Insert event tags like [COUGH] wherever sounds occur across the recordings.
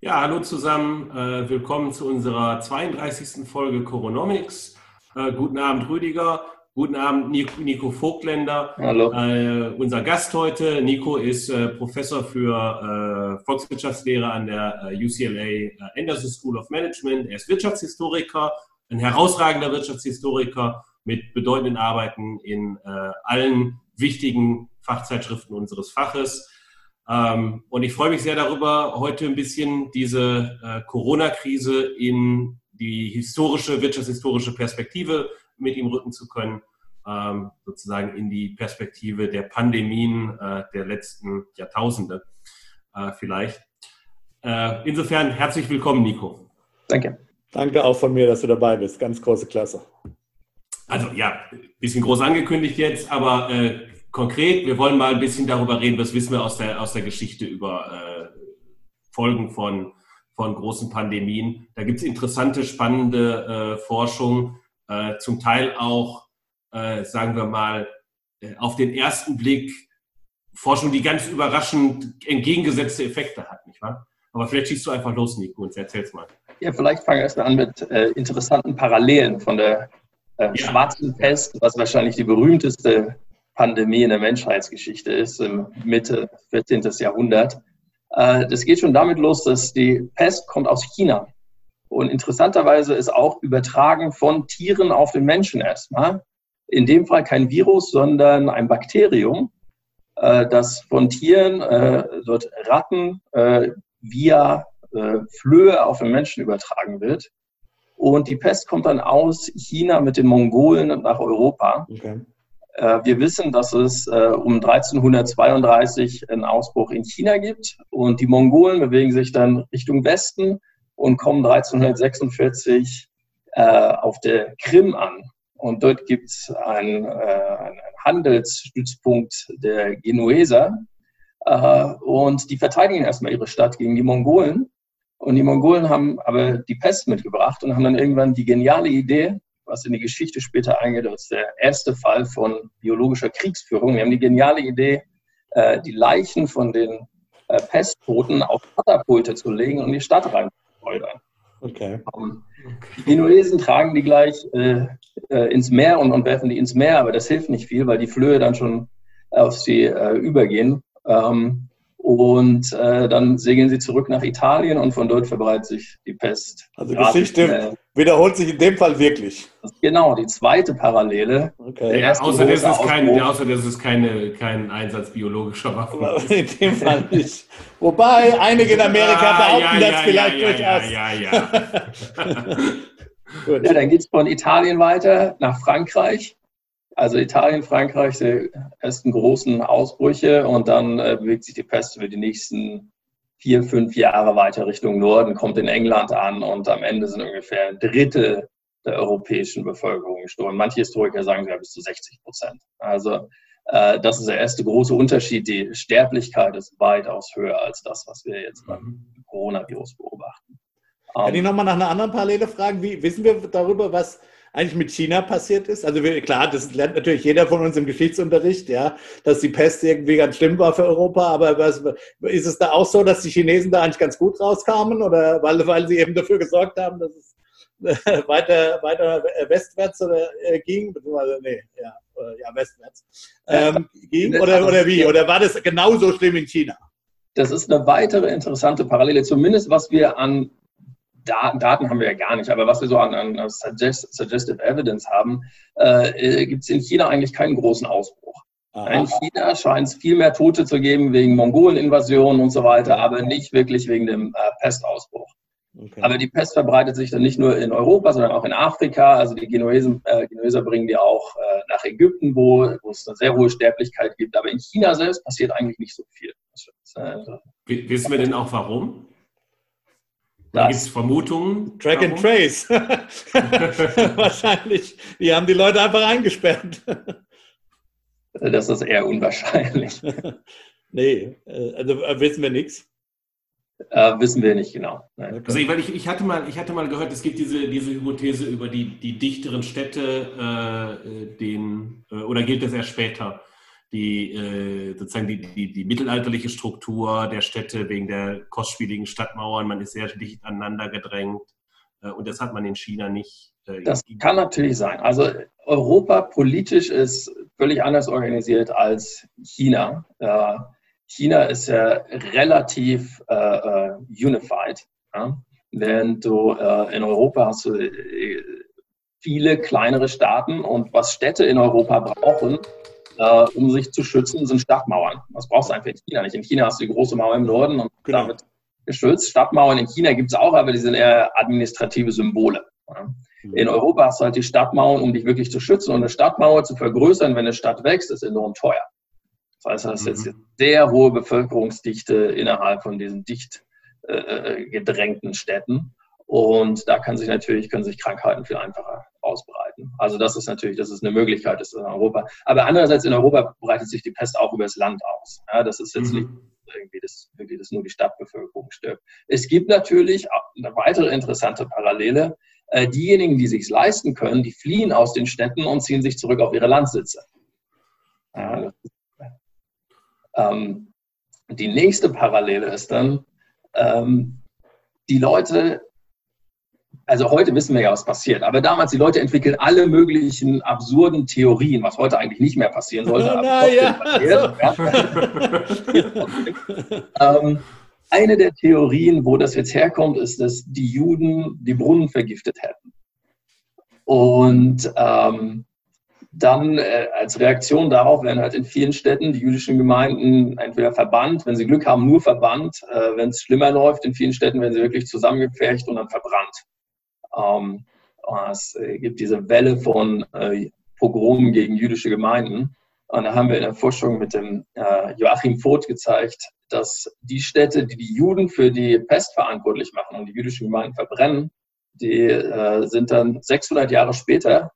Ja, hallo zusammen. Äh, willkommen zu unserer 32. Folge Coronomics. Äh, guten Abend, Rüdiger. Guten Abend, Nico, Vogtländer. Hallo. Äh, unser Gast heute, Nico, ist Professor für Volkswirtschaftslehre an der UCLA Anderson School of Management. Er ist Wirtschaftshistoriker, ein herausragender Wirtschaftshistoriker mit bedeutenden Arbeiten in allen wichtigen Fachzeitschriften unseres Faches. Ähm, und ich freue mich sehr darüber, heute ein bisschen diese äh, Corona-Krise in die historische, wirtschaftshistorische Perspektive mit ihm rücken zu können, ähm, sozusagen in die Perspektive der Pandemien äh, der letzten Jahrtausende äh, vielleicht. Äh, insofern herzlich willkommen, Nico. Danke. Danke auch von mir, dass du dabei bist. Ganz große Klasse. Also ja, bisschen groß angekündigt jetzt, aber äh, konkret, wir wollen mal ein bisschen darüber reden, was wissen wir aus der, aus der Geschichte über äh, Folgen von, von großen Pandemien. Da gibt es interessante, spannende äh, Forschung, äh, zum Teil auch, äh, sagen wir mal, äh, auf den ersten Blick Forschung, die ganz überraschend entgegengesetzte Effekte hat, nicht wahr? Aber vielleicht schießt du einfach los, Nico, und erzähl's mal. Ja, vielleicht fangen wir erstmal an mit äh, interessanten Parallelen von der ja. schwarzen Pest, was wahrscheinlich die berühmteste Pandemie in der Menschheitsgeschichte ist, im Mitte 14. Jahrhundert. Äh, das geht schon damit los, dass die Pest kommt aus China. Und interessanterweise ist auch übertragen von Tieren auf den Menschen erstmal. In dem Fall kein Virus, sondern ein Bakterium, äh, das von Tieren, äh, dort Ratten, via Flöhe auf den Menschen übertragen wird. Und die Pest kommt dann aus China mit den Mongolen nach Europa. Okay. Äh, wir wissen, dass es äh, um 1332 einen Ausbruch in China gibt und die Mongolen bewegen sich dann Richtung Westen und kommen 1346 äh, auf der Krim an. Und dort gibt es einen, einen Handelsstützpunkt der Genueser. Und die verteidigen erstmal ihre Stadt gegen die Mongolen. Und die Mongolen haben aber die Pest mitgebracht und haben dann irgendwann die geniale Idee, was in die Geschichte später eingeht, als der erste Fall von biologischer Kriegsführung. Wir haben die geniale Idee, äh, die Leichen von den äh, Pesttoten auf Katapulte zu legen und in die Stadt reinzuschleudern. Okay. Ähm, die Genuesen tragen die gleich äh, ins Meer und, und, werfen die ins Meer, aber das hilft nicht viel, weil die Flöhe dann schon auf sie übergehen. Ähm, und äh, dann segeln sie zurück nach Italien und von dort verbreitet sich die Pest. Also die Geschichte äh, wiederholt sich in dem Fall wirklich. Genau, die zweite Parallele. Okay. Ja, außer, das ist kein, außer das ist keine, kein Einsatz biologischer Waffen. [LAUGHS] In dem Fall nicht. Wobei einige in Amerika ah, behaupten ja, das ja, vielleicht ja, durchaus. Ja, ja, ja. ja, [LAUGHS] [LAUGHS] dann geht es von Italien weiter nach Frankreich. Also Italien, Frankreich, die ersten großen Ausbrüche und dann äh, bewegt sich die Pest über die nächsten vier, fünf Jahre weiter Richtung Norden, kommt in England an und am Ende sind ungefähr ein Drittel der europäischen Bevölkerung gestorben. Manche Historiker sagen sogar bis zu 60 Prozent. Also äh, das ist der erste große Unterschied. Die Sterblichkeit ist weitaus höher als das, was wir jetzt beim mhm. Coronavirus beobachten. Kann ich nochmal nach einer anderen Parallele fragen? Wie wissen wir darüber, was eigentlich mit China passiert ist. Also klar, das lernt natürlich jeder von uns im Geschichtsunterricht, ja, dass die Pest irgendwie ganz schlimm war für Europa. Aber was, ist es da auch so, dass die Chinesen da eigentlich ganz gut rauskamen oder weil, weil sie eben dafür gesorgt haben, dass es weiter, weiter westwärts oder äh, ging, beziehungsweise nee, ja, ja westwärts ähm, ging oder, oder wie? Oder war das genauso schlimm in China? Das ist eine weitere interessante Parallele, zumindest was wir an Daten, Daten haben wir ja gar nicht, aber was wir so an, an Suggest, Suggestive Evidence haben, äh, gibt es in China eigentlich keinen großen Ausbruch. Aha. In China scheint es viel mehr Tote zu geben wegen Mongolen-Invasionen und so weiter, aber nicht wirklich wegen dem äh, Pestausbruch. Okay. Aber die Pest verbreitet sich dann nicht nur in Europa, sondern auch in Afrika. Also die Genuesen, äh, Genueser bringen die auch äh, nach Ägypten, wo, wo es eine sehr hohe Sterblichkeit gibt. Aber in China selbst passiert eigentlich nicht so viel. Äh, Wissen wir denn auch warum? Da gibt es Vermutungen. Track and Trace. [LAUGHS] [LAUGHS] Wahrscheinlich. Die haben die Leute einfach eingesperrt. das ist eher unwahrscheinlich. [LAUGHS] nee, äh, also äh, wissen wir nichts. Äh, wissen wir nicht genau. Nein. Also ich, ich, ich, hatte mal, ich hatte mal gehört, es gibt diese, diese Hypothese über die, die dichteren Städte, äh, den, äh, oder gilt das erst später, die äh, sozusagen die, die, die, mittelalterliche Struktur der Städte wegen der kostspieligen Stadtmauern. Man ist sehr dicht aneinander gedrängt. Äh, und das hat man in China nicht. Äh, das kann natürlich sein. Also Europa politisch ist völlig anders organisiert als China. China ist ja relativ unified. Ja? Während du in Europa hast du viele kleinere Staaten und was Städte in Europa brauchen, äh, um sich zu schützen, sind Stadtmauern. Das brauchst du einfach in China nicht. In China hast du die große Mauer im Norden und genau. damit geschützt. Stadtmauern in China gibt es auch, aber die sind eher administrative Symbole. Mhm. In Europa hast du halt die Stadtmauern, um dich wirklich zu schützen. Und eine Stadtmauer zu vergrößern, wenn eine Stadt wächst, ist enorm teuer. Das heißt, das ist jetzt eine sehr hohe Bevölkerungsdichte innerhalb von diesen dicht äh, äh, gedrängten Städten. Und da kann sich natürlich, können sich Krankheiten viel einfacher ausbreiten. Also das ist natürlich, das ist eine Möglichkeit ist in Europa. Aber andererseits in Europa breitet sich die Pest auch über das Land aus. Ja, das ist jetzt mhm. nicht irgendwie das, irgendwie das nur die Stadtbevölkerung stirbt. Es gibt natürlich eine weitere interessante Parallele. Äh, diejenigen, die sich leisten können, die fliehen aus den Städten und ziehen sich zurück auf ihre Landsitze. Ja, ähm, die nächste Parallele ist dann, ähm, die Leute also heute wissen wir ja, was passiert. Aber damals, die Leute entwickeln alle möglichen absurden Theorien, was heute eigentlich nicht mehr passieren sollte. [LAUGHS] Oh, na, ja. [LAUGHS] ähm, eine der Theorien, wo das jetzt herkommt, ist, dass die Juden die Brunnen vergiftet hätten. Und ähm, dann äh, als Reaktion darauf werden halt in vielen Städten die jüdischen Gemeinden entweder verbannt, wenn sie Glück haben, nur verbannt. Äh, wenn es schlimmer läuft, in vielen Städten werden sie wirklich zusammengepfercht und dann verbrannt. Ähm, es äh, gibt diese Welle von äh, Pogromen gegen jüdische Gemeinden. Und da haben wir in der Forschung mit dem äh, Joachim Voth gezeigt, dass die Städte, die die Juden für die Pest verantwortlich machen und die jüdischen Gemeinden verbrennen, die äh, sind dann 600 Jahre später,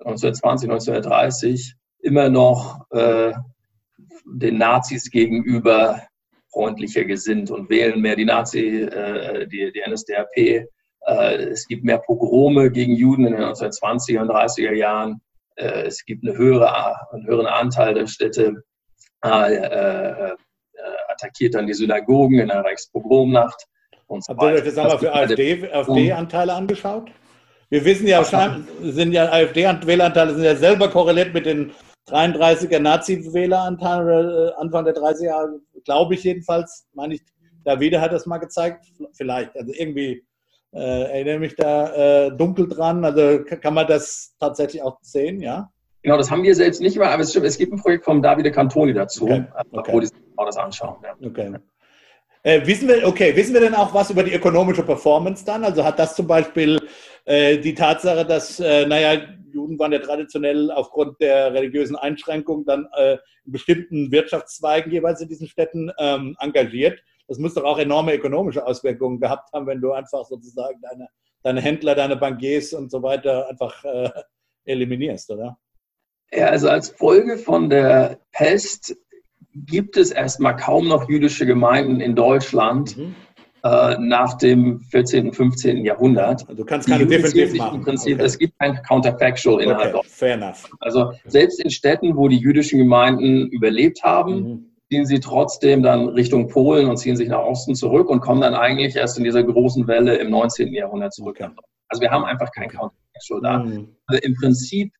1920, 1930, immer noch äh, den Nazis gegenüber freundlicher gesinnt und wählen mehr die Nazi, äh, die, die NSDAP äh, es gibt mehr Pogrome gegen Juden in den 1920er und 30er Jahren. Äh, es gibt eine höhere, einen höheren Anteil der Städte äh, attackiert dann die Synagogen in der Reichspogromnacht. Und so Habt ihr euch das einmal für AfD-Anteile AfD angeschaut? Wir wissen ja, sind ja AfD-Wähleranteile sind ja selber korreliert mit den 33er Nazi-Wähleranteilen Anfang der 30er Jahre, glaube ich jedenfalls. Meine ich, Davide hat das mal gezeigt. Vielleicht. Also irgendwie äh, erinnere mich da äh, dunkel dran. Also kann man das tatsächlich auch sehen, ja? Genau, das haben wir selbst nicht mehr, aber es, stimmt, es gibt ein Projekt von Davide Cantoni dazu, okay. Äh, okay. wo die sich das anschauen. Ja. Okay. Äh, wissen wir, okay, wissen wir denn auch was über die ökonomische Performance dann? Also hat das zum Beispiel äh, die Tatsache, dass, äh, naja, Juden waren ja traditionell aufgrund der religiösen Einschränkungen dann äh, in bestimmten Wirtschaftszweigen jeweils in diesen Städten ähm, engagiert das muss doch auch enorme ökonomische Auswirkungen gehabt haben, wenn du einfach sozusagen deine, deine Händler, deine Bankiers und so weiter einfach äh, eliminierst, oder? Ja, also als Folge von der Pest gibt es erstmal kaum noch jüdische Gemeinden in Deutschland. Mhm. Äh, nach dem 14., und 15. Jahrhundert. Also du kannst keine definitiv machen. Im Prinzip, okay. Es gibt kein Counterfactual innerhalb okay. Fair enough. Also selbst in Städten, wo die jüdischen Gemeinden überlebt haben, mhm ziehen sie trotzdem dann Richtung Polen und ziehen sich nach Osten zurück und kommen dann eigentlich erst in dieser großen Welle im 19. Jahrhundert zurück. Also wir haben einfach kein Counterfactual da. Mhm. Also im Prinzip,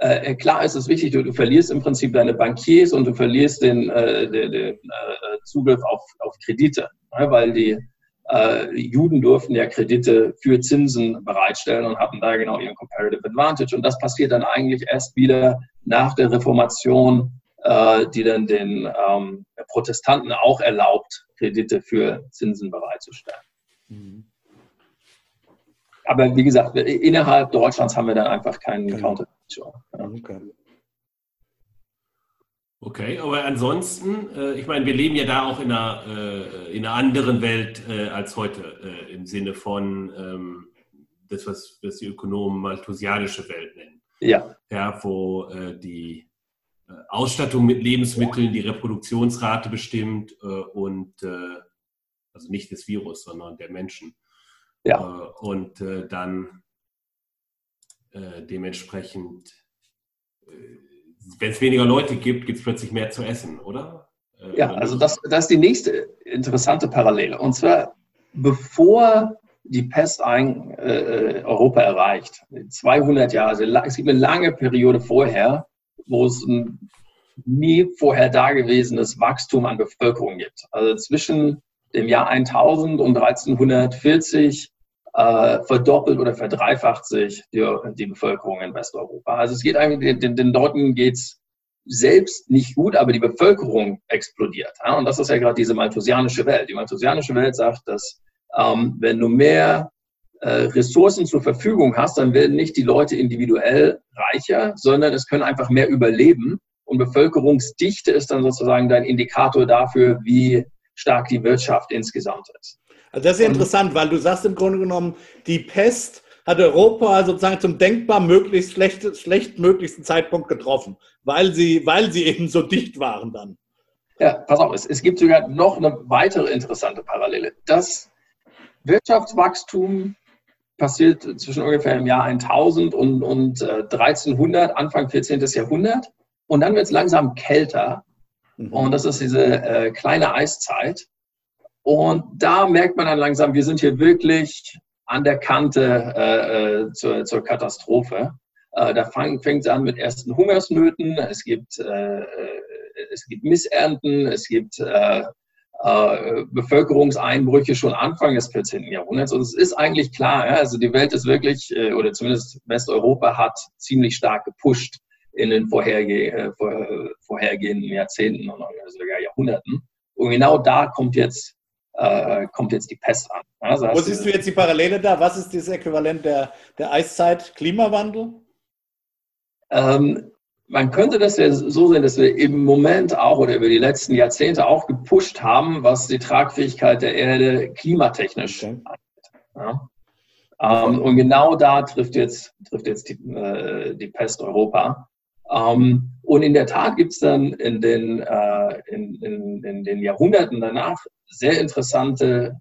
äh, klar ist es wichtig, du, du, verlierst im Prinzip deine Bankiers und du verlierst den, äh, den, den äh, Zugriff auf, auf Kredite, ne? weil die äh, Juden durften ja Kredite für Zinsen bereitstellen und hatten da genau ihren Comparative Advantage. Und das passiert dann eigentlich erst wieder nach der Reformation äh, die dann den ähm, Protestanten auch erlaubt, Kredite für Zinsen bereitzustellen. Mhm. Aber wie gesagt, innerhalb Deutschlands haben wir dann einfach keinen okay. Counter. Ja. Okay. Okay, aber ansonsten, äh, ich meine, wir leben ja da auch in einer, äh, in einer anderen Welt äh, als heute, äh, im Sinne von ähm, das, was, was die Ökonomen malthusianische Welt nennen. Ja. Ja, wo äh, die Ausstattung mit Lebensmitteln die Reproduktionsrate bestimmt äh, und äh, also nicht des Virus, sondern der Menschen. Ja. und dann dementsprechend wenn es weniger Leute gibt, gibt es plötzlich mehr zu essen, oder? Äh, ja, also das, das ist die nächste interessante Parallele. Und zwar, bevor die Pest ein, äh, Europa erreicht, 200 Jahre, also es gibt eine lange Periode vorher, wo es ein nie vorher dagewesenes Wachstum an Bevölkerung gibt. Also zwischen dem Jahr 1000 und 1340 äh, verdoppelt oder verdreifacht sich die, die, Bevölkerung in Westeuropa. Also es geht eigentlich, den, den Leuten geht's selbst nicht gut, aber die Bevölkerung explodiert. Ja? Und das ist ja gerade diese malthusianische Welt. Die malthusianische Welt sagt, dass ähm, wenn du mehr Ressourcen zur Verfügung hast, dann werden nicht die Leute individuell reicher, sondern es können einfach mehr überleben. Und Bevölkerungsdichte ist dann sozusagen dein Indikator dafür, wie stark die Wirtschaft insgesamt ist. Also das ist ja interessant, weil du sagst im Grunde genommen, die Pest hat Europa sozusagen zum denkbar möglichst schlecht, schlechtmöglichsten Zeitpunkt getroffen, weil sie, weil sie eben so dicht waren dann. Ja, pass auf, es, es gibt sogar noch eine weitere interessante Parallele. Das Wirtschaftswachstum passiert zwischen ungefähr im Jahr 1000 und, und äh, 1300, Anfang 14. Jahrhundert. Und dann wird es langsam kälter. Mhm. Und das ist diese äh, kleine Eiszeit. Und da merkt man dann langsam, wir sind hier wirklich an der Kante äh, äh zur, zur, Katastrophe. Äh, da fängt es an mit ersten Hungersnöten, es gibt, äh, es gibt Missernten, es gibt äh, Bevölkerungseinbrüche schon Anfang des 14. Jahrhunderts. Und es ist eigentlich klar, ja, also die Welt ist wirklich, oder zumindest Westeuropa hat ziemlich stark gepusht in den vorherge vorhergehenden Jahrzehnten und sogar Jahrhunderten. Und genau da kommt jetzt äh, kommt jetzt die Pest an. Also Wo siehst du jetzt die Parallele da? Was ist das Äquivalent der, der Eiszeit? Klimawandel? Ähm, man könnte das ja so sehen, dass wir im Moment auch oder über die letzten Jahrzehnte auch gepusht haben, was die Tragfähigkeit der Erde klimatechnisch okay. angeht. Ja? Ähm, und genau da trifft jetzt, trifft jetzt die, äh, die Pest Europa. Ähm, und in der Tat gibt es dann in den, äh, in, in, in den Jahrhunderten danach sehr interessante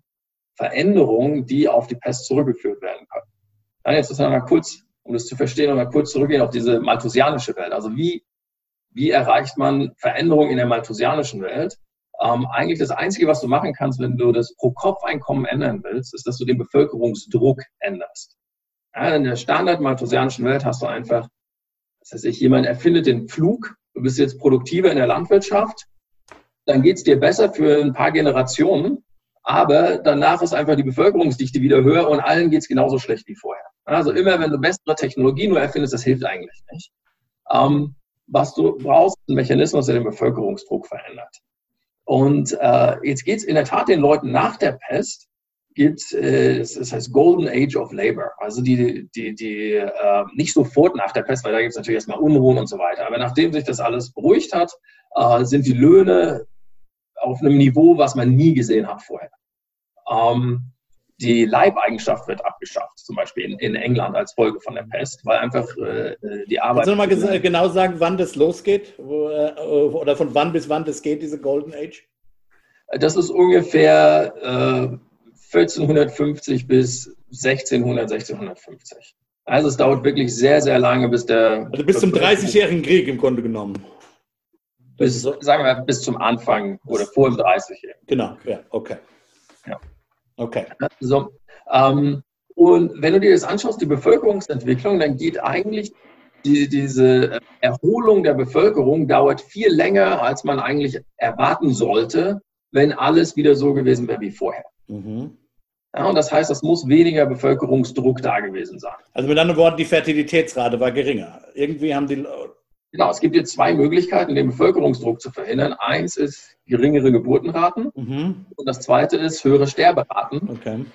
Veränderungen, die auf die Pest zurückgeführt werden können. Dann jetzt müssen wir mal kurz, um das zu verstehen, noch mal kurz zurückgehen auf diese malthusianische Welt. Also wie, wie erreicht man Veränderungen in der malthusianischen Welt? Ähm, eigentlich das Einzige, was du machen kannst, wenn du das Pro-Kopf-Einkommen ändern willst, ist, dass du den Bevölkerungsdruck änderst. Ja, in der standard-malthusianischen Welt hast du einfach das heißt, ich, jemand erfindet den Flug, du bist jetzt produktiver in der Landwirtschaft, dann geht es dir besser für ein paar Generationen, aber danach ist einfach die Bevölkerungsdichte wieder höher und allen geht es genauso schlecht wie vorher. Also immer, wenn du bessere Technologie nur erfindest, das hilft eigentlich nicht. Ähm, was du brauchst, ist ein Mechanismus, der den Bevölkerungsdruck verändert. Und äh, jetzt geht es in der Tat den Leuten nach der Pest gibt, äh, das heißt Golden Age of Labor. Also die, die, die äh, nicht sofort nach der Pest, weil da gibt es natürlich erstmal Unruhen und so weiter. Aber nachdem sich das alles beruhigt hat, äh, sind die Löhne auf einem Niveau, was man nie gesehen hat vorher. Ähm, die Leibeigenschaft wird abgeschafft, zum Beispiel in, in, England als Folge von der Pest, weil einfach äh, die Arbeit. Kannst du mal genau sagen, wann das losgeht? Wo, äh, oder von wann bis wann das geht, diese Golden Age? Das ist ungefähr äh, 1450 bis 1600, 1650. Also es dauert wirklich sehr, sehr lange, bis der... Also bis zum 30-jährigen Krieg im Grunde genommen. Bis, sagen wir bis zum Anfang oder vor dem 30-jährigen. Genau, ja, okay. Ja. Okay. So, ähm, und wenn du dir das anschaust, die Bevölkerungsentwicklung, dann geht eigentlich die, diese Erholung der Bevölkerung dauert viel länger, als man eigentlich erwarten sollte, wenn alles wieder so gewesen wäre wie vorher. Mhm. Ja, und das heißt, es muss weniger Bevölkerungsdruck da gewesen sein. Also mit anderen Worten, die Fertilitätsrate war geringer. Irgendwie haben die. Genau, es gibt jetzt zwei Möglichkeiten, den Bevölkerungsdruck zu verhindern. Eins ist geringere Geburtenraten mhm. und das zweite ist höhere Sterberaten. Okay.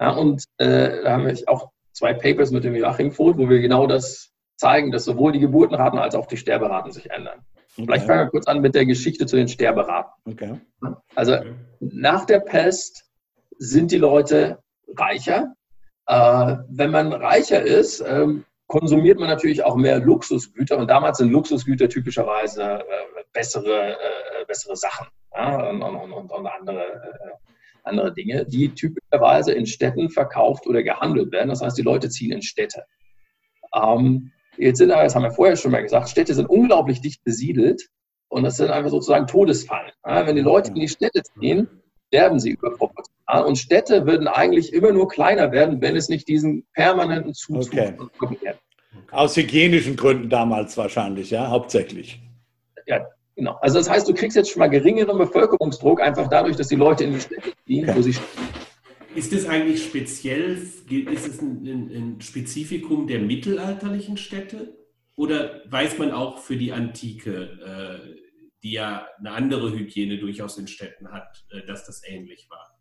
Ja, und äh, da haben wir auch zwei Papers mit dem Joachim Voth, wo wir genau das zeigen, dass sowohl die Geburtenraten als auch die Sterberaten sich ändern. Okay. Vielleicht fangen wir kurz an mit der Geschichte zu den Sterberaten. Okay. Also nach der Pest sind die Leute reicher. Äh, wenn man reicher ist, ähm, konsumiert man natürlich auch mehr Luxusgüter und damals sind Luxusgüter typischerweise äh, bessere, äh, bessere Sachen ja, und, und, und, andere, äh, andere Dinge, die typischerweise in Städten verkauft oder gehandelt werden. Das heißt, die Leute ziehen in Städte. Ähm, Jetzt sind aber, das haben wir vorher schon mal gesagt, Städte sind unglaublich dicht besiedelt und das sind einfach sozusagen Todesfallen. Ja, wenn die Leute in die Städte ziehen, sterben sie überproportional. Und Städte würden eigentlich immer nur kleiner werden, wenn es nicht diesen permanenten Zuzug okay. gäbe. Aus hygienischen Gründen damals wahrscheinlich, ja, hauptsächlich. Ja, genau. Also das heißt, du kriegst jetzt schon mal geringeren Bevölkerungsdruck, einfach dadurch, dass die Leute in die Städte ziehen, okay. wo sie ist das eigentlich speziell, ist es ein, ein, ein, Spezifikum der mittelalterlichen Städte? Oder weiß man auch für die Antike, äh, die ja eine andere Hygiene durchaus in Städten hat, äh, dass das ähnlich war?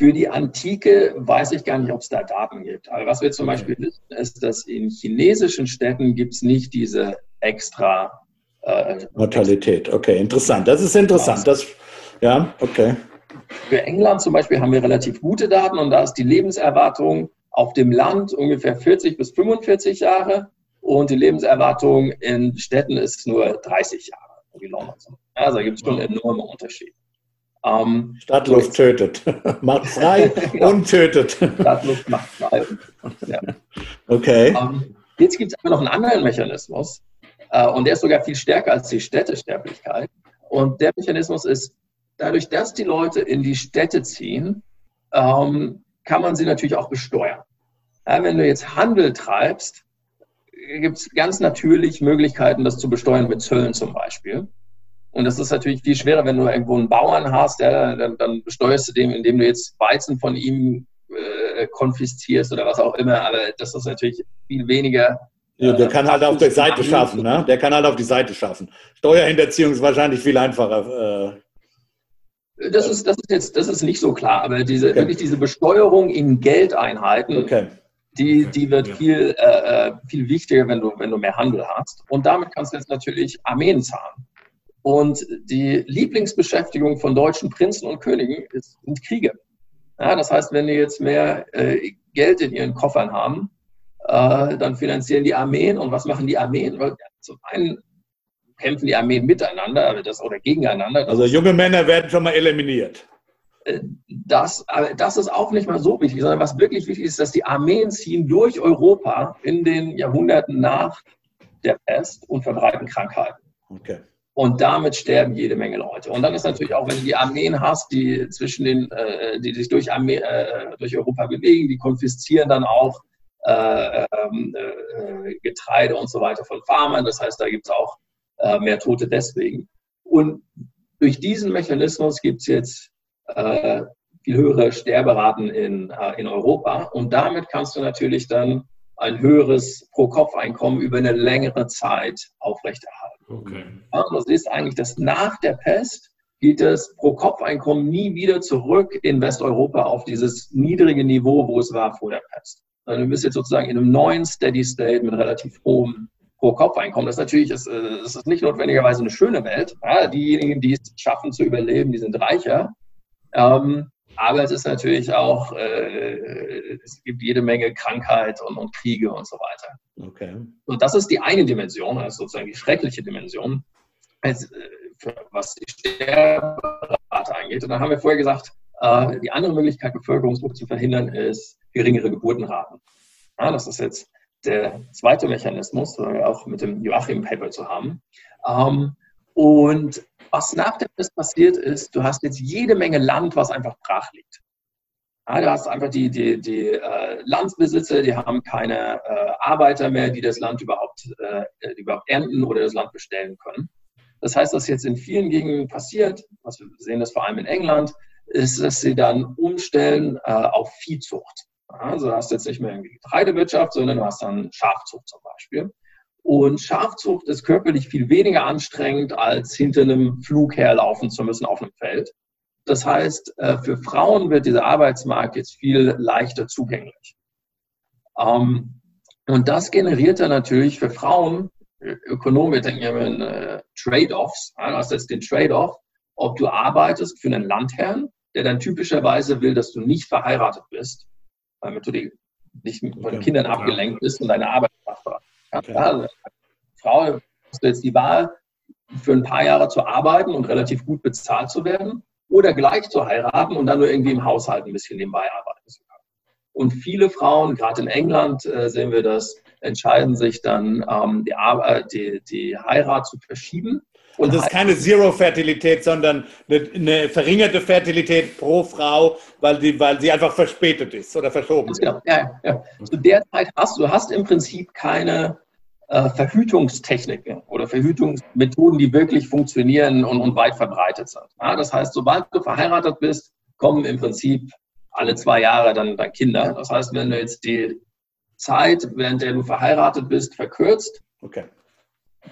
Für die Antike weiß ich gar nicht, ob es da Daten gibt. Aber was wir zum okay. Beispiel wissen, ist, dass in chinesischen Städten gibt es nicht diese extra äh, Mortalität. Okay, interessant. Das ist interessant. Das, ja, okay. Für England zum Beispiel haben wir relativ gute Daten und da ist die Lebenserwartung auf dem Land ungefähr 40 bis 45 Jahre und die Lebenserwartung in Städten ist nur 30 Jahre, wie London. Also da gibt es schon enorme Unterschiede. Ähm, Stadtluft tötet. [LAUGHS] macht frei [LAUGHS] und tötet. Stadtluft macht frei. ja. Okay. Ähm, jetzt gibt es aber noch einen anderen Mechanismus. Äh, und der ist sogar viel stärker als die Städtesterblichkeit. Und der Mechanismus ist, dadurch, dass die Leute in die Städte ziehen, ähm, kann man sie natürlich auch besteuern. Ja, wenn du jetzt Handel treibst, gibt es ganz natürlich Möglichkeiten, das zu besteuern mit Zöllen zum Beispiel. Und das ist natürlich viel schwerer, wenn du irgendwo einen Bauern hast, ja, dann, dann besteuerst du dem, indem du jetzt Weizen von ihm äh, konfiszierst oder was auch immer. Aber das ist natürlich viel weniger. Ja, der äh, kann halt auf der Seite schaffen, ne? Der kann halt auf die Seite schaffen. Steuerhinterziehung ist wahrscheinlich viel einfacher. Äh, das ist, das ist jetzt, das ist nicht so klar, aber diese, okay. wirklich diese Besteuerung in Geldeinheiten, okay. die, die wird viel, äh, äh, viel wichtiger, wenn du, wenn du mehr Handel hast. Und damit kannst du jetzt natürlich Armeen zahlen. Und die Lieblingsbeschäftigung von deutschen Prinzen und Königen ist, sind Kriege. Ja, das heißt, wenn die jetzt mehr äh, Geld in ihren Koffern haben, äh, dann finanzieren die Armeen. Und was machen die Armeen? Weil, ja, zum einen kämpfen die Armeen miteinander das, oder gegeneinander. Also junge Männer werden schon mal eliminiert. Äh, das, das ist auch nicht mal so wichtig, sondern was wirklich wichtig ist, dass die Armeen ziehen durch Europa in den Jahrhunderten nach der Pest und verbreiten Krankheiten. Okay. Und damit sterben jede Menge Leute. Und dann ist natürlich auch, wenn du die Armeen hast, die zwischen den, äh, die sich durch, Armee, äh, durch Europa bewegen, die konfiszieren dann auch äh, ähm, äh Getreide und so weiter von Farmern. Das heißt, da gibt es auch äh, mehr Tote deswegen. Und durch diesen Mechanismus gibt es jetzt äh, viel höhere Sterberaten in, in Europa. Und damit kannst du natürlich dann ein höheres Pro-Kopf-Einkommen über eine längere Zeit aufrechterhalten. Okay. Ja, du siehst eigentlich, dass nach der Pest geht das Pro-Kopf-Einkommen nie wieder zurück in Westeuropa auf dieses niedrige Niveau, wo es war vor der Pest. Also du bist jetzt sozusagen in einem neuen Steady State mit relativ hohem Pro-Kopf-Einkommen. Das ist natürlich ist, äh, das ist nicht notwendigerweise eine schöne Welt. Ja, diejenigen, die es schaffen zu überleben, die sind reicher. Ähm, aber es ist natürlich auch, äh, es gibt jede Menge Krankheit und, und, Kriege und so weiter. Okay. Und das ist die eine Dimension, also sozusagen die schreckliche Dimension, als, äh, was die Sterberate angeht. Und dann haben wir vorher gesagt, äh, die andere Möglichkeit, Bevölkerungsdruck zu verhindern, ist geringere Geburtenraten. Ja, das ist jetzt der zweite Mechanismus, auch mit dem Joachim-Paper zu haben. Ähm, und was nach der Pest passiert ist, du hast jetzt jede Menge Land, was einfach brach liegt. Ja, du hast einfach die, die, die äh, Landbesitzer, die haben keine äh, Arbeiter mehr, die das Land überhaupt, äh, überhaupt ernten oder das Land bestellen können. Das heißt, was jetzt in vielen Gegenden passiert, was wir sehen das vor allem in England, ist, dass sie dann umstellen äh, auf Viehzucht. Also du hast jetzt nicht mehr irgendwie Getreidewirtschaft, sondern du hast dann Schafzucht zum Beispiel. Und Schafzucht ist körperlich viel weniger anstrengend, als hinter einem Flug herlaufen zu müssen auf einem Feld. Das heißt, äh, für Frauen wird dieser Arbeitsmarkt jetzt viel leichter zugänglich. Ähm, und das generiert dann natürlich für Frauen, Ökonomen, wir denken ja in äh, Trade-offs. Hast jetzt den Trade-off, ob du arbeitest für einen Landherrn, der dann typischerweise will, dass du nicht verheiratet bist, damit du nicht von den Kindern abgelenkt bist und deine Arbeit machst. Okay. Ja, also, Frau hast du jetzt die Wahl, für ein paar Jahre zu arbeiten und relativ gut bezahlt zu werden oder gleich zu heiraten und dann nur irgendwie im Haushalt ein bisschen nebenbei arbeiten zu können. Und viele Frauen, gerade in England äh, sehen wir das, entscheiden sich dann, ähm, die, äh, die, die Heirat zu verschieben. Und das ist keine Zero-Fertilität, sondern eine, verringerte Fertilität pro Frau, weil, die, weil sie einfach verspätet ist oder verschoben. Genau. Ja, ja. Zu der Zeit hast du hast im Prinzip keine äh, Verhütungstechniken oder Verhütungsmethoden, die wirklich funktionieren und, und weit verbreitet sind. Ja, das heißt, sobald du verheiratet bist, kommen im Prinzip alle zwei Jahre dann, dann Kinder. Das heißt, wenn du jetzt die Zeit, während der du verheiratet bist, verkürzt, okay.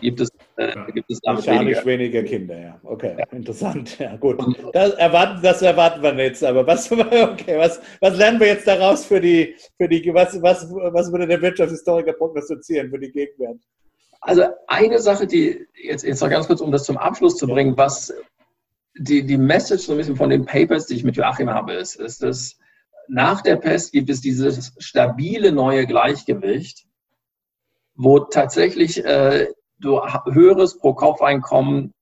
gibt es, äh, gibt es damit weniger. weniger. Kinder. Ja. Okay, ja. interessant. Ja, gut. Das erwarten, das erwarten wir jetzt. Aber was, [LAUGHS] okay, was, was lernen wir jetzt daraus für die, für die was, was, was würde der Wirtschaftshistoriker prognostizieren für die Gegenwart? Also eine Sache, die jetzt, jetzt noch ganz kurz, um das zum Abschluss zu bringen, was die, die Message so ein bisschen von den Papers, die ich mit Joachim habe, ist, ist, dass nach der Pest gibt es dieses stabile neue Gleichgewicht, wo tatsächlich äh, du höheres Pro-Kopf-Einkommen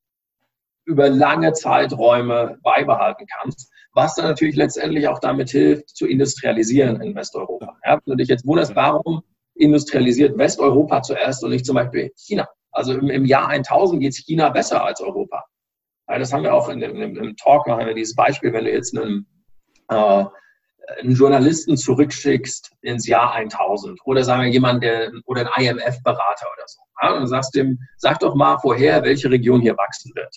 über lange Zeiträume beibehalten kannst, was dann natürlich letztendlich auch damit hilft, zu industrialisieren in Westeuropa. Ja, wenn du dich jetzt wunderst, warum industrialisiert Westeuropa zuerst und nicht zum Beispiel China? Also im, im Jahr 1000 geht es China besser als Europa. Ja, das haben wir auch in dem, im Talk, haben wir dieses Beispiel, wenn du jetzt einen äh, einen Journalisten zurückschickst ins Jahr 1000 oder sagen wir jemand, der, oder ein IMF-Berater oder so. Ja, und sagst dem, sag doch mal vorher, welche Region hier wachsen wird.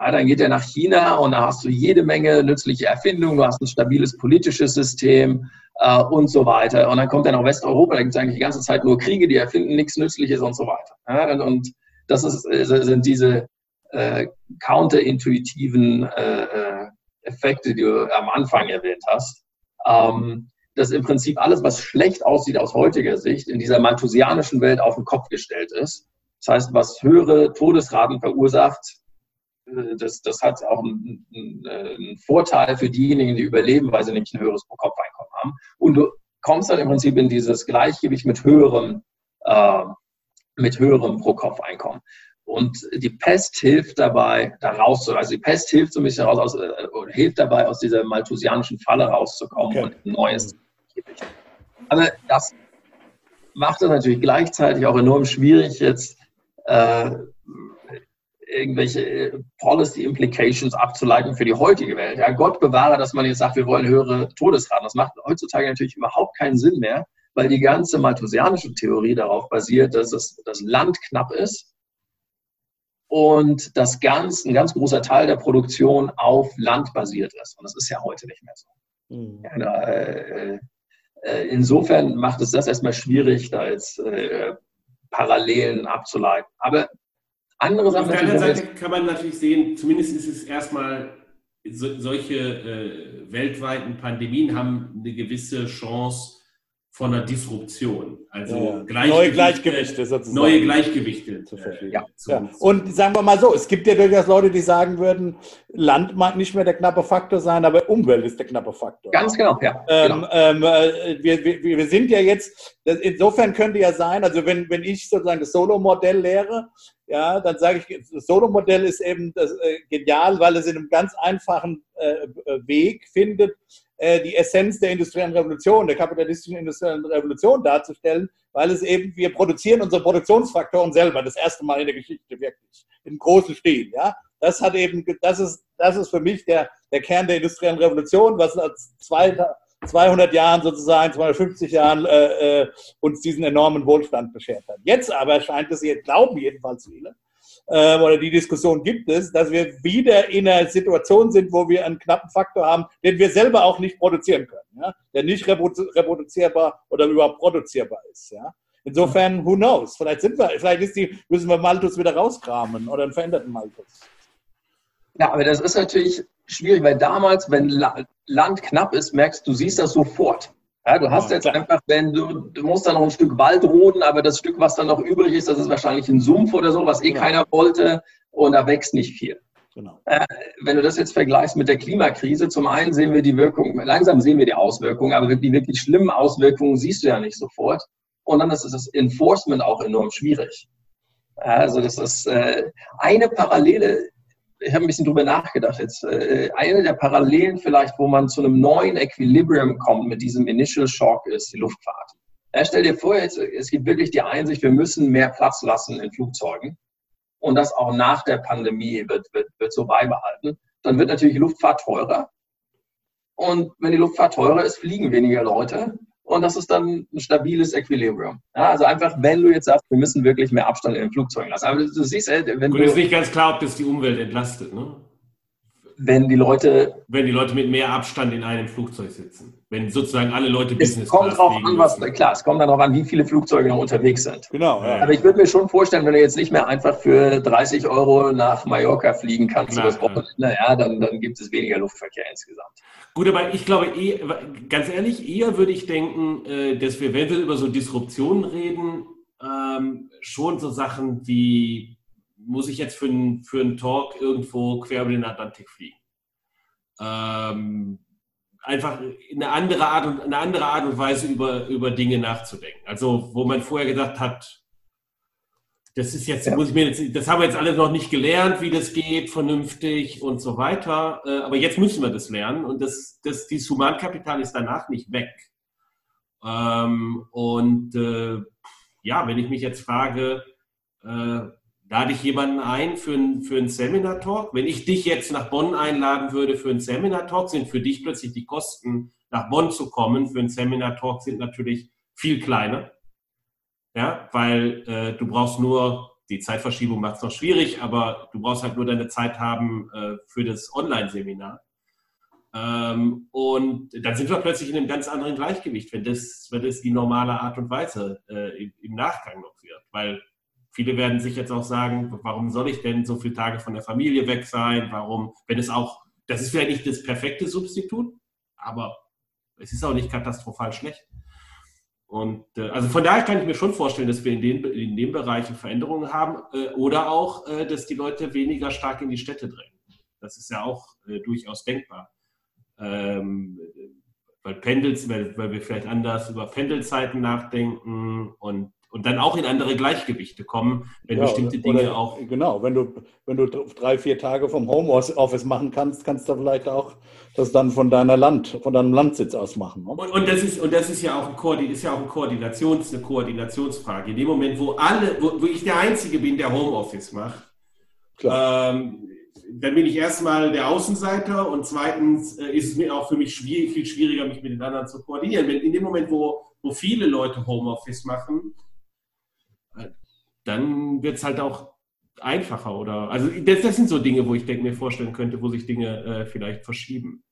Ja, dann geht er nach China und da hast du jede Menge nützliche Erfindungen, du hast ein stabiles politisches System äh, und so weiter. Und dann kommt er nach Westeuropa, da gibt es eigentlich die ganze Zeit nur Kriege, die erfinden nichts Nützliches und so weiter. Ja, und, und, das ist, sind diese äh, counterintuitiven äh, äh, Effekte, die du am Anfang erwähnt hast ähm, dass im Prinzip alles, was schlecht aussieht aus heutiger Sicht, in dieser malthusianischen Welt auf den Kopf gestellt ist. Das heißt, was höhere Todesraten verursacht, äh, das, das hat auch einen, einen, Vorteil für diejenigen, die überleben, weil sie nicht ein höheres Pro-Kopf-Einkommen haben. Und du kommst dann im Prinzip in dieses Gleichgewicht mit höherem, äh, mit höherem Pro-Kopf-Einkommen. Und die Pest hilft dabei, da rauszukommen. Also die Pest hilft so ein bisschen raus, aus, äh, hilft dabei, aus dieser malthusianischen Falle rauszukommen okay. und ein neues. Aber das macht es natürlich gleichzeitig auch enorm schwierig, jetzt äh, irgendwelche äh, Policy Implications abzuleiten für die heutige Welt. Ja, Gott bewahre, dass man jetzt sagt, wir wollen höhere Todesraten. Das macht heutzutage natürlich überhaupt keinen Sinn mehr, weil die ganze malthusianische Theorie darauf basiert, dass das Land knapp ist und das ganz, ein ganz großer Teil der Produktion auf Land basiert ist. Und das ist ja heute nicht mehr so. Mhm. Ja, da, äh, äh, insofern macht es das erstmal schwierig, da jetzt äh, Parallelen abzuleiten. Aber andere Sachen. Auf der anderen Seite kann man natürlich sehen, zumindest ist es erstmal, so, solche äh, weltweiten Pandemien haben eine gewisse Chance, von einer Disruption. Also ja, Gleichgewichte, neue Gleichgewichte sozusagen. Neue Gleichgewichte. Zu äh, ja. ja. Und sagen wir mal so, es gibt ja durchaus Leute, die sagen würden, Land mag nicht mehr der knappe Faktor sein, aber Umwelt ist der knappe Faktor. Ganz genau, ja. Ähm, genau. Ähm, äh, wir, wir, wir sind ja jetzt, insofern könnte ja sein, also wenn, wenn ich sozusagen das Solo-Modell lehre, ja, dann sage ich, das Solo-Modell ist eben das, äh, genial, weil es in einem ganz einfachen äh, Weg findet, äh, die Essenz der industriellen Revolution, der kapitalistischen industriellen Revolution darzustellen, weil es eben, wir produzieren unsere Produktionsfaktoren selber, das erste Mal in der Geschichte wirklich, im großen Stil. Ja? Das hat eben, das ist, das ist für mich der, der Kern der industriellen Revolution, was als zwei, 200 Jahren sozusagen, 250 Jahren äh, äh, uns diesen enormen Wohlstand beschert hat. Jetzt aber scheint es, jetzt glauben jedenfalls viele, äh, oder die Diskussion gibt es, dass wir wieder in einer Situation sind, wo wir einen knappen Faktor haben, den wir selber auch nicht produzieren können, ja? der nicht reproduzierbar oder überhaupt produzierbar ist. Ja? Insofern, who knows? Vielleicht sind wir, vielleicht die, müssen wir Malthus wieder rauskramen oder einen veränderten Malthus. Ja, aber das ist natürlich schwierig, weil damals, wenn Land knapp ist, merkst du, siehst das sofort. Ja, du hast ja, jetzt klar. einfach, wenn du, du musst da noch ein Stück Wald roden, aber das Stück, was dann noch übrig ist, das ist wahrscheinlich ein Sumpf oder so, was eh genau. keiner wollte und da wächst nicht viel. Genau. Äh, wenn du das jetzt vergleichst mit der Klimakrise, zum einen sehen wir die Wirkung, langsam sehen wir die Auswirkungen, aber die wirklich schlimmen Auswirkungen siehst du ja nicht sofort. Und dann ist das Enforcement auch enorm schwierig. Also das ist äh, eine Parallele, ich habe ein bisschen drüber nachgedacht jetzt. Äh, eine der Parallelen vielleicht, wo man zu einem neuen Equilibrium kommt mit diesem Initial Shock, ist die Luftfahrt. Ja, stell dir vor, jetzt, es gibt wirklich die Einsicht, wir müssen mehr Platz lassen in Flugzeugen. Und das auch nach der Pandemie wird, wird, wird so beibehalten. Dann wird natürlich die Luftfahrt teurer. Und wenn die Luftfahrt teurer ist, fliegen weniger Leute. Und das ist dann ein stabiles Equilibrium. Ja, also einfach, wenn du jetzt sagst, wir müssen wirklich mehr Abstand in den Flugzeugen lassen. Aber du, du siehst, wenn Gut, du... ist nicht ganz klar, ob das die Umwelt entlastet, ne? Wenn die Leute. Wenn die Leute mit mehr Abstand in einem Flugzeug sitzen. Wenn sozusagen alle Leute Business Es kommt drauf an, was, klar, es kommt dann darauf an, wie viele Flugzeuge noch unterwegs sind. Genau. Ja. Aber ich würde mir schon vorstellen, wenn du jetzt nicht mehr einfach für 30 Euro nach Mallorca fliegen kannst, klar, das Wochenende, ja, dann, dann gibt es weniger Luftverkehr insgesamt. Gut, aber ich glaube, eh, ganz ehrlich, eher würde ich denken, äh, dass wir, wenn wir über so Disruptionen reden, ähm, schon so Sachen wie muss ich jetzt für, einen, für einen Talk irgendwo quer über den Atlantik fliegen. Ähm, einfach eine andere, Art und, eine andere Art und Weise über, über Dinge nachzudenken. Also, wo man vorher gedacht hat, das ist jetzt, ja. muss ich mir jetzt, das haben wir jetzt alle noch nicht gelernt, wie das geht, vernünftig und so weiter. Äh, aber jetzt müssen wir das lernen und das, das, dieses Humankapital ist danach nicht weg. Ähm, und äh, ja, wenn ich mich jetzt frage, äh, lade ich jemanden ein für, ein, für einen Seminar-Talk. Wenn ich dich jetzt nach Bonn einladen würde für einen Seminar-Talk, sind für dich plötzlich die Kosten, nach Bonn zu kommen für einen Seminar-Talk, sind natürlich viel kleiner. Ja, weil äh, du brauchst nur, die Zeitverschiebung macht es noch schwierig, aber du brauchst halt nur deine Zeit haben äh, für das Online-Seminar. Ähm, und dann sind wir plötzlich in einem ganz anderen Gleichgewicht, wenn das, wenn das die normale Art und Weise äh, im, im Nachgang noch wird. Weil Viele werden sich jetzt auch sagen, warum soll ich denn so viele Tage von der Familie weg sein? Warum, wenn es auch, das ist vielleicht nicht das perfekte Substitut, aber es ist auch nicht katastrophal schlecht. Und äh, also von daher kann ich mir schon vorstellen, dass wir in den, in den Bereichen Veränderungen haben äh, oder auch, äh, dass die Leute weniger stark in die Städte drängen. Das ist ja auch äh, durchaus denkbar. Ähm, weil Pendels, weil, weil wir vielleicht anders über Pendelzeiten nachdenken und und dann auch in andere Gleichgewichte kommen, wenn ja, bestimmte Dinge oder, auch. Genau, wenn du, wenn du drei, vier Tage vom Homeoffice machen kannst, kannst du vielleicht auch das dann von deiner Land, von deinem Landsitz aus machen. Ne? Und, und, das ist, und das ist ja auch, ein, ist ja auch ein Koordinations, eine Koordinationsfrage. In dem Moment, wo alle, wo, wo ich der Einzige bin, der Homeoffice macht, ähm, dann bin ich erstmal der Außenseiter und zweitens äh, ist es mir auch für mich schwierig, viel schwieriger, mich mit den anderen zu koordinieren. Wenn, in dem Moment, wo, wo viele Leute Homeoffice machen, dann wird es halt auch einfacher oder also das, das, sind so Dinge, wo ich denke, mir vorstellen könnte, wo sich Dinge äh, vielleicht verschieben.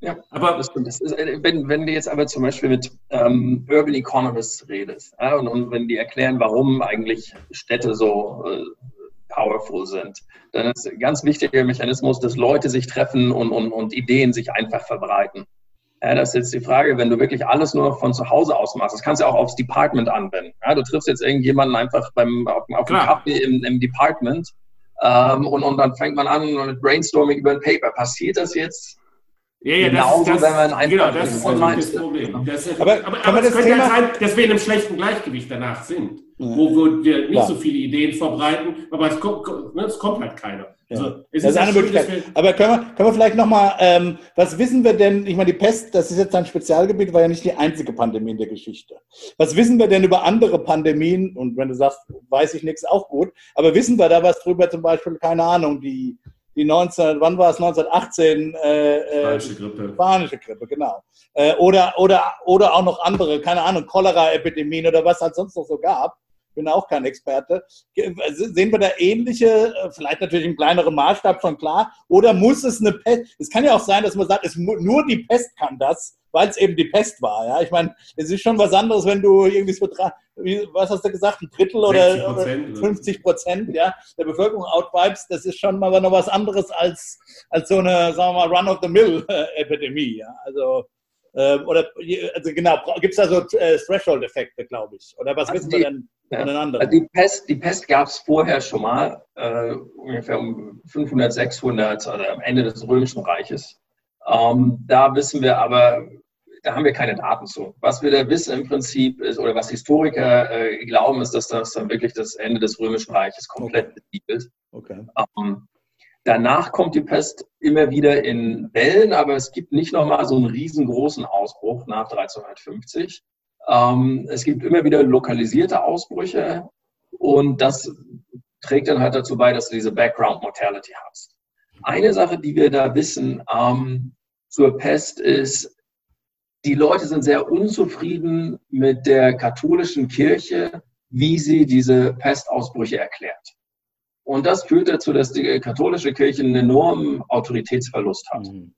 Ja, aber das, das ist, äh, wenn, wenn du jetzt aber zum Beispiel mit ähm, Urban Economists redest ja, und, und, wenn die erklären, warum eigentlich Städte so äh, powerful sind, dann ist ein ganz wichtiger Mechanismus, dass Leute sich treffen und, und, und Ideen sich einfach verbreiten. Ja, das ist jetzt die Frage, wenn du wirklich alles nur von zu Hause aus machst, das kannst du auch aufs Department anwenden. Ja, du triffst jetzt irgendjemanden einfach beim, auf, auf dem Kaffee im, im Department ähm, und, und dann fängt man an mit Brainstorming über ein Paper. Passiert das jetzt ja, ja, Genauso, das, das, wenn man einfach genau, das ist online das Problem. Das ist, aber, aber, aber das könnte ja sein, dass wir in einem schlechten Gleichgewicht danach sind, ja. wo, wo wir nicht ja. so viele Ideen verbreiten, aber es kommt, ne, es kommt halt keiner. Also, das ist eine Möglichkeit. Aber können wir, können wir vielleicht nochmal, ähm, was wissen wir denn, ich meine, die Pest, das ist jetzt ein Spezialgebiet, war ja nicht die einzige Pandemie in der Geschichte. Was wissen wir denn über andere Pandemien? Und wenn du sagst, weiß ich nichts, auch gut. Aber wissen wir da was drüber, zum Beispiel, keine Ahnung, die, die 19, wann war es, 1918? Äh, äh, spanische Grippe. Spanische Grippe, genau. Äh, oder, oder, oder auch noch andere, keine Ahnung, Cholera-Epidemien oder was halt sonst noch so gab bin auch kein Experte. Sehen wir da ähnliche, äh, vielleicht natürlich im kleineren Maßstab schon klar, oder muss es eine Pest? Es kann ja auch sein, dass man sagt, es, nur die Pest kann das, weil es eben die Pest war. Ja, ich meine, es ist schon was anderes, wenn du irgendwie so, was hast du gesagt, ein Drittel oder, oder 50 Prozent ja, der Bevölkerung outwipes, das ist schon mal noch was anderes als, als so eine, sagen wir mal, Run-of-the-Mill-Epidemie. Ja, also äh, oder also genau, gibt es da so äh, Threshold-Effekte, glaube ich? Oder was also wissen die, wir denn voneinander? Also die Pest, die Pest gab es vorher schon mal, äh, ungefähr um 500, 600, also am Ende des Römischen Reiches. Ähm, da wissen wir aber, da haben wir keine Daten zu. Was wir da wissen im Prinzip ist, oder was Historiker äh, glauben, ist, dass das dann wirklich das Ende des Römischen Reiches komplett besiegelt. Okay. Ähm, Danach kommt die Pest immer wieder in Wellen, aber es gibt nicht nochmal so einen riesengroßen Ausbruch nach 1350. Ähm, es gibt immer wieder lokalisierte Ausbrüche und das trägt dann halt dazu bei, dass du diese Background Mortality hast. Eine Sache, die wir da wissen ähm, zur Pest ist, die Leute sind sehr unzufrieden mit der katholischen Kirche, wie sie diese Pestausbrüche erklärt. Und das führt dazu, dass die katholische Kirche einen enormen Autoritätsverlust hat. Mhm.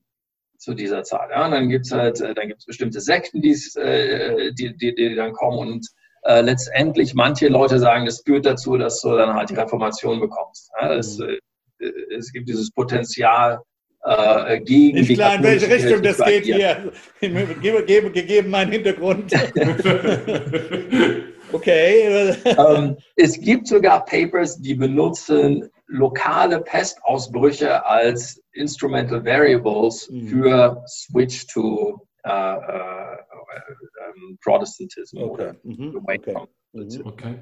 Zu dieser Zeit. Ja, und dann gibt es halt, äh, dann gibt es bestimmte Sekten, äh, die, die, die dann kommen und äh, letztendlich manche Leute sagen, das führt dazu, dass du dann halt die Reformation bekommst. Ja, das, mhm. äh, es gibt dieses Potenzial, äh, gegen Nicht klar, in welche Richtung das geht hier. Gegeben, gegeben meinen Hintergrund. [LAUGHS] okay. ähm, es gibt sogar Papers, die benutzen lokale Pestausbrüche als Instrumental Variables mhm. für Switch to uh, uh, um, Protestantism okay. oder mhm. okay. Mhm. okay.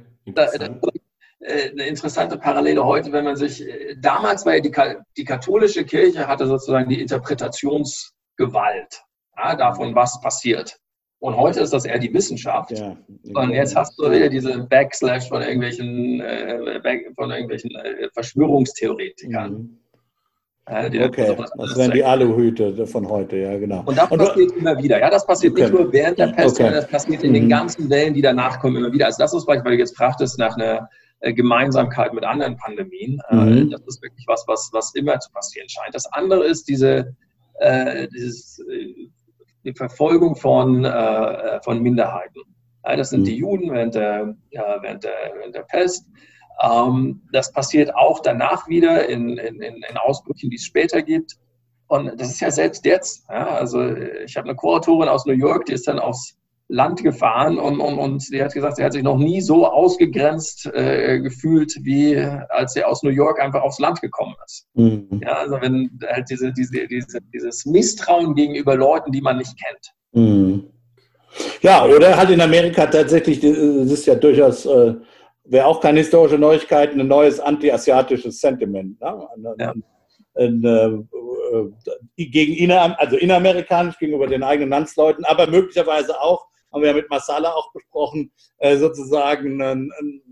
Äh, eine interessante Parallele heute, wenn man sich, äh, damals war ja die, die katholische Kirche hatte sozusagen die Interpretationsgewalt ja, davon, was passiert. Und heute ist das eher die Wissenschaft. Ja, und jetzt hast du wieder diese Backslash von irgendwelchen, äh, von irgendwelchen äh, Verschwörungstheoretikern. Mhm. Ja, okay, das wären die Aluhüte von heute, ja, genau. Und das und passiert immer wieder. Ja, das passiert okay. nicht nur während der Pest, okay. sondern das passiert in den mhm. ganzen Wellen, die danach kommen, immer wieder. Also das ist vielleicht, weil du jetzt fragtest nach einer äh, Gemeinsamkeit mit anderen Pandemien. Äh, mhm. Das ist wirklich was, was, was immer zu passieren scheint. Das andere ist diese, äh, dieses, äh, die Verfolgung von, äh, von Minderheiten. Ja, das sind mhm. die Juden während der, ja, während der, während der Pest. Ähm, das passiert auch danach wieder in, in, in Ausbrüchen, die es später gibt. Und das ist ja selbst jetzt. Ja, also ich habe eine Kuratorin aus New York, die ist dann aufs Land gefahren und, und, und sie hat gesagt, sie hat sich noch nie so ausgegrenzt äh, gefühlt, wie als sie aus New York einfach aufs Land gekommen ist. Mhm. Ja, also wenn halt diese, diese, diese, dieses Misstrauen gegenüber Leuten, die man nicht kennt. Mhm. Ja, oder halt in Amerika tatsächlich, das ist ja durchaus, äh, wäre auch keine historische Neuigkeit, ein neues anti-asiatisches Sentiment. Ne? Ja. Ein, äh, gegen inner, also inneramerikanisch gegenüber den eigenen Landsleuten, aber möglicherweise auch haben wir ja mit Masala auch besprochen, äh, sozusagen einen, einen,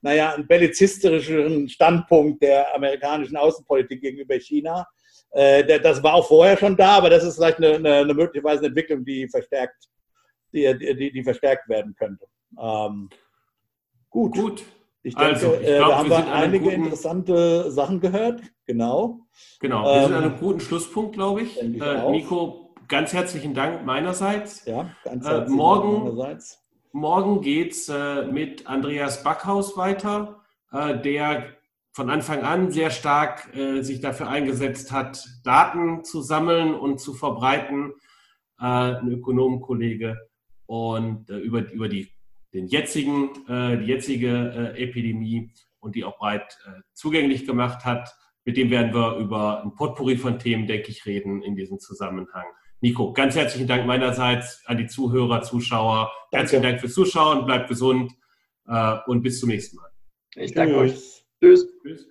naja, einen bellizistischen Standpunkt der amerikanischen Außenpolitik gegenüber China. Äh, das war auch vorher schon da, aber das ist vielleicht eine, eine, eine möglicherweise eine Entwicklung, die verstärkt, die, die, die verstärkt werden könnte. Ähm, gut. Gut. Ich denke, also, ich glaub, da haben wir, wir einige guten, interessante Sachen gehört. Genau. Genau, wir ähm, sind an einem guten Schlusspunkt, glaube ich. ich äh, Nico, ganz herzlichen Dank meinerseits. Ja, ganz herzlichen äh, morgen, meinerseits. Morgen geht es äh, mit Andreas Backhaus weiter, äh, der von Anfang an sehr stark äh, sich dafür eingesetzt hat, Daten zu sammeln und zu verbreiten. Äh, ein Ökonomenkollege und äh, über, über die, den jetzigen, die jetzige Epidemie und die auch breit zugänglich gemacht hat. Mit dem werden wir über ein Potpourri von Themen, denke ich, reden in diesem Zusammenhang. Nico, ganz herzlichen Dank meinerseits an die Zuhörer, Zuschauer. Herzlichen Dank fürs Zuschauen, bleibt gesund äh, und bis zum nächsten Mal. Ich danke Tschüss. euch. Tschüss. Tschüss.